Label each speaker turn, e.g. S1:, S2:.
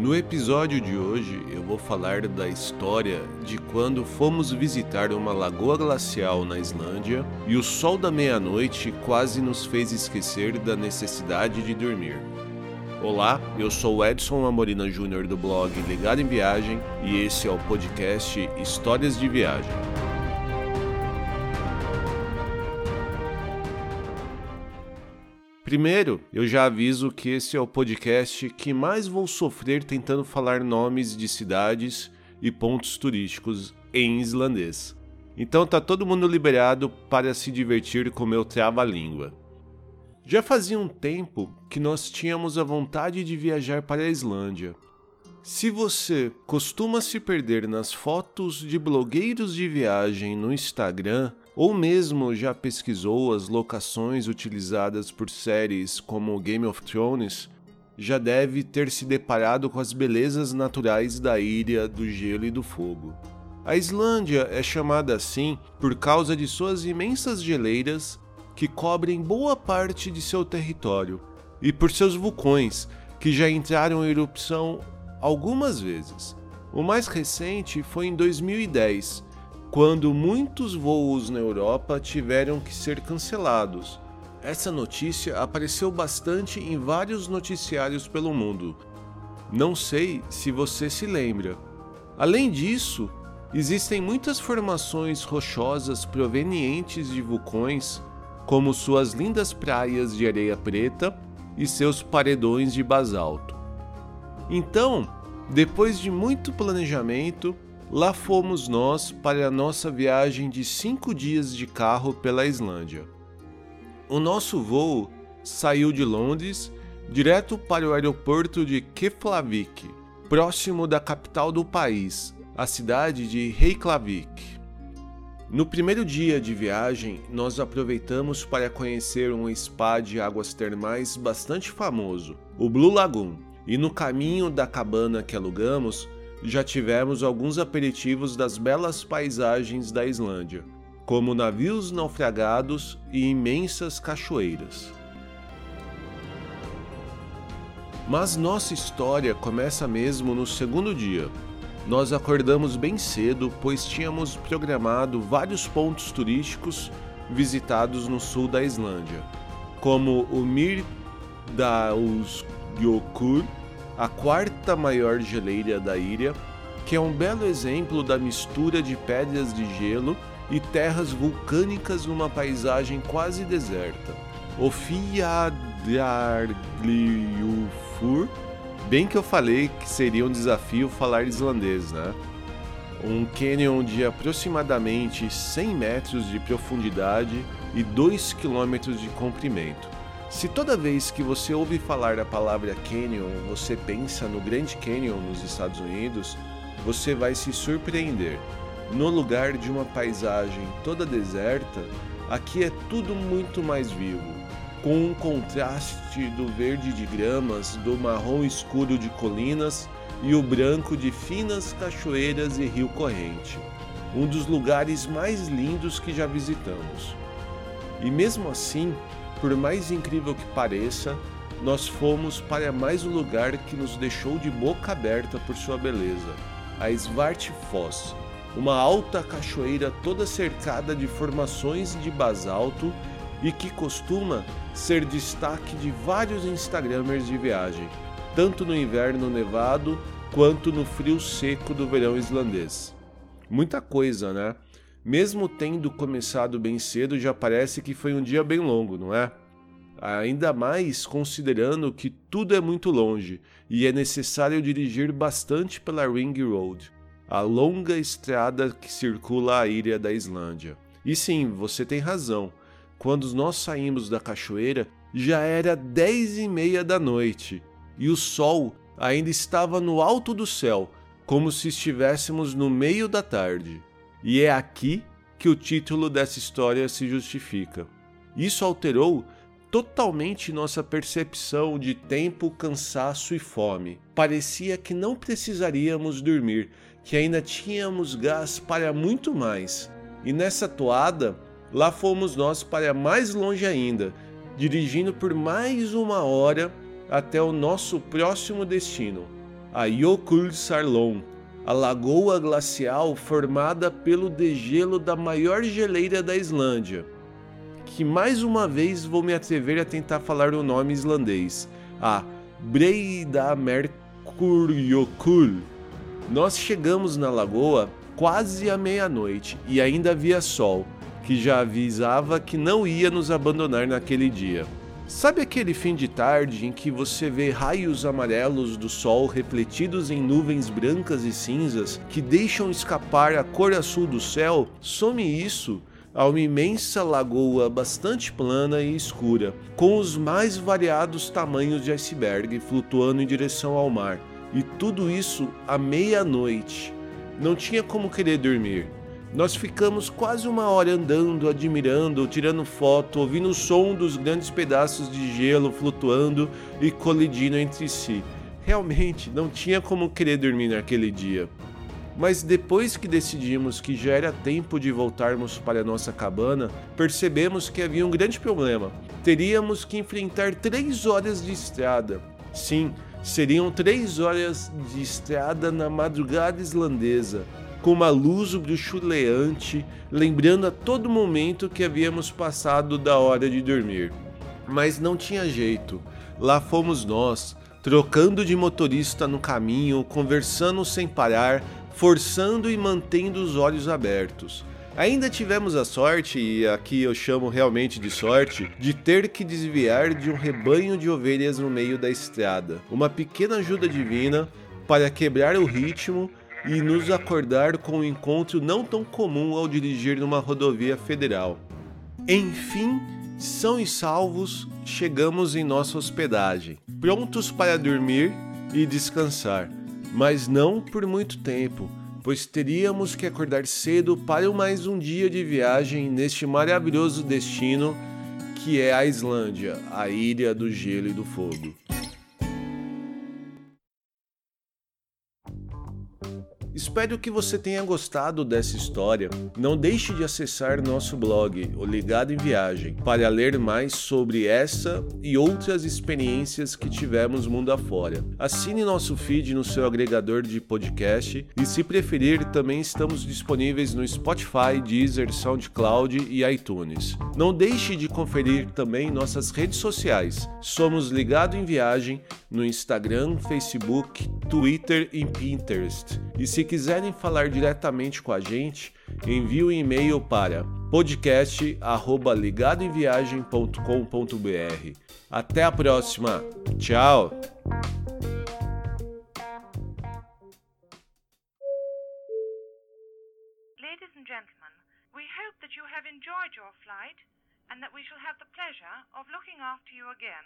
S1: No episódio de hoje eu vou falar da história de quando fomos visitar uma lagoa glacial na Islândia e o sol da meia-noite quase nos fez esquecer da necessidade de dormir. Olá, eu sou Edson Amorina Júnior do blog Ligado em Viagem e esse é o podcast Histórias de Viagem. Primeiro, eu já aviso que esse é o podcast que mais vou sofrer tentando falar nomes de cidades e pontos turísticos em islandês. Então tá todo mundo liberado para se divertir com meu trava-língua. Já fazia um tempo que nós tínhamos a vontade de viajar para a Islândia. Se você costuma se perder nas fotos de blogueiros de viagem no Instagram, ou mesmo já pesquisou as locações utilizadas por séries como Game of Thrones, já deve ter se deparado com as belezas naturais da ilha do gelo e do fogo. A Islândia é chamada assim por causa de suas imensas geleiras que cobrem boa parte de seu território e por seus vulcões que já entraram em erupção algumas vezes. O mais recente foi em 2010, quando muitos voos na Europa tiveram que ser cancelados. Essa notícia apareceu bastante em vários noticiários pelo mundo. Não sei se você se lembra. Além disso, existem muitas formações rochosas provenientes de vulcões, como suas lindas praias de areia preta e seus paredões de basalto. Então, depois de muito planejamento, Lá fomos nós para a nossa viagem de cinco dias de carro pela Islândia. O nosso voo saiu de Londres direto para o aeroporto de Keflavik, próximo da capital do país, a cidade de Reykjavik. No primeiro dia de viagem, nós aproveitamos para conhecer um spa de águas termais bastante famoso, o Blue Lagoon, e no caminho da cabana que alugamos, já tivemos alguns aperitivos das belas paisagens da Islândia, como navios naufragados e imensas cachoeiras. Mas nossa história começa mesmo no segundo dia. Nós acordamos bem cedo, pois tínhamos programado vários pontos turísticos visitados no sul da Islândia, como o Myrdalsjökull, a quarta maior geleira da ilha, que é um belo exemplo da mistura de pedras de gelo e terras vulcânicas numa paisagem quase deserta. O Fjallajökull, bem que eu falei que seria um desafio falar islandês, né? Um canyon de aproximadamente 100 metros de profundidade e 2 km de comprimento. Se toda vez que você ouve falar a palavra Canyon, você pensa no Grand Canyon nos Estados Unidos, você vai se surpreender. No lugar de uma paisagem toda deserta, aqui é tudo muito mais vivo, com um contraste do verde de gramas, do marrom escuro de colinas e o branco de finas cachoeiras e rio corrente. Um dos lugares mais lindos que já visitamos. E mesmo assim, por mais incrível que pareça, nós fomos para mais um lugar que nos deixou de boca aberta por sua beleza, a Svartfoss, uma alta cachoeira toda cercada de formações de basalto e que costuma ser destaque de vários instagramers de viagem, tanto no inverno nevado quanto no frio seco do verão islandês. Muita coisa, né? Mesmo tendo começado bem cedo, já parece que foi um dia bem longo, não é? Ainda mais considerando que tudo é muito longe e é necessário dirigir bastante pela Ring Road, a longa estrada que circula a ilha da Islândia. E sim, você tem razão. Quando nós saímos da cachoeira, já era dez e meia da noite e o sol ainda estava no alto do céu, como se estivéssemos no meio da tarde. E é aqui que o título dessa história se justifica. Isso alterou totalmente nossa percepção de tempo, cansaço e fome. Parecia que não precisaríamos dormir, que ainda tínhamos gás para muito mais. E nessa toada, lá fomos nós para mais longe ainda, dirigindo por mais uma hora até o nosso próximo destino, a Jökull Sarlon, a lagoa glacial formada pelo degelo da maior geleira da Islândia. Que mais uma vez vou me atrever a tentar falar o nome islandês, a Breidamerkurjökull. Nós chegamos na lagoa quase à meia-noite e ainda havia sol, que já avisava que não ia nos abandonar naquele dia. Sabe aquele fim de tarde em que você vê raios amarelos do sol refletidos em nuvens brancas e cinzas que deixam escapar a cor azul do céu? Some isso a uma imensa lagoa bastante plana e escura, com os mais variados tamanhos de iceberg flutuando em direção ao mar. E tudo isso à meia-noite. Não tinha como querer dormir. Nós ficamos quase uma hora andando, admirando, tirando foto, ouvindo o som dos grandes pedaços de gelo flutuando e colidindo entre si. Realmente não tinha como querer dormir naquele dia. Mas depois que decidimos que já era tempo de voltarmos para nossa cabana, percebemos que havia um grande problema. Teríamos que enfrentar três horas de estrada. Sim, seriam três horas de estrada na madrugada islandesa com uma luz bruxuleante, lembrando a todo momento que havíamos passado da hora de dormir. Mas não tinha jeito. Lá fomos nós, trocando de motorista no caminho, conversando sem parar, forçando e mantendo os olhos abertos. Ainda tivemos a sorte, e aqui eu chamo realmente de sorte, de ter que desviar de um rebanho de ovelhas no meio da estrada. Uma pequena ajuda divina para quebrar o ritmo e nos acordar com um encontro não tão comum ao dirigir numa rodovia federal. Enfim, são e salvos, chegamos em nossa hospedagem, prontos para dormir e descansar, mas não por muito tempo, pois teríamos que acordar cedo para mais um dia de viagem neste maravilhoso destino que é a Islândia, a ilha do gelo e do fogo. Espero que você tenha gostado dessa história. Não deixe de acessar nosso blog, O Ligado em Viagem, para ler mais sobre essa e outras experiências que tivemos mundo afora. Assine nosso feed no seu agregador de podcast e, se preferir, também estamos disponíveis no Spotify, Deezer, SoundCloud e iTunes. Não deixe de conferir também nossas redes sociais. Somos Ligado em Viagem no Instagram, Facebook, Twitter e Pinterest. E se quiserem falar diretamente com a gente, envie um e-mail para podcast@ligadoemviagem.com.br. Até a próxima. Tchau.
S2: Ladies and gentlemen, we hope that you have enjoyed your flight and that we shall have the pleasure of looking after you again.